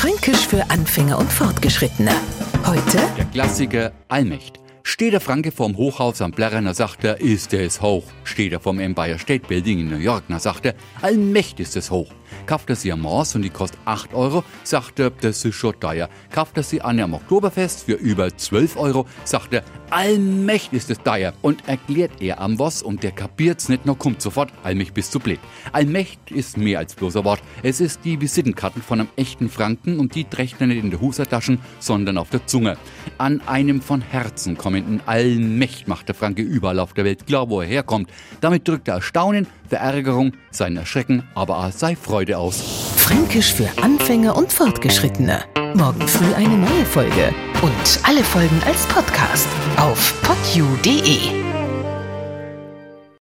Fränkisch für Anfänger und Fortgeschrittene. Heute Der Klassiker Allmächt. Steht der Franke vorm Hochhaus am Blerner, sagt er, ist es hoch. Steht er vorm Empire State Building in New York, na sagt er, allmächt ist es hoch. Kauft er sie am Mors und die kostet 8 Euro, sagt er, das ist schon teuer. Kauft er sie an am Oktoberfest für über 12 Euro, sagt er, allmächt ist es teuer. Und erklärt er am was und der kapiert's nicht, noch kommt sofort, allmächt bist du blöd. Allmächt ist mehr als bloßer Wort. Es ist die Visitenkarten von einem echten Franken und die trägt er nicht in der Husataschen, sondern auf der Zunge. An einem von Herzen kommenden Allmächt macht der Franke überall auf der Welt klar, wo er herkommt. Damit drückt er Erstaunen, Verärgerung, sein Erschrecken, aber auch sei Freude aus. Fränkisch für Anfänger und Fortgeschrittene. Morgen früh eine neue Folge. Und alle Folgen als Podcast auf podu.de.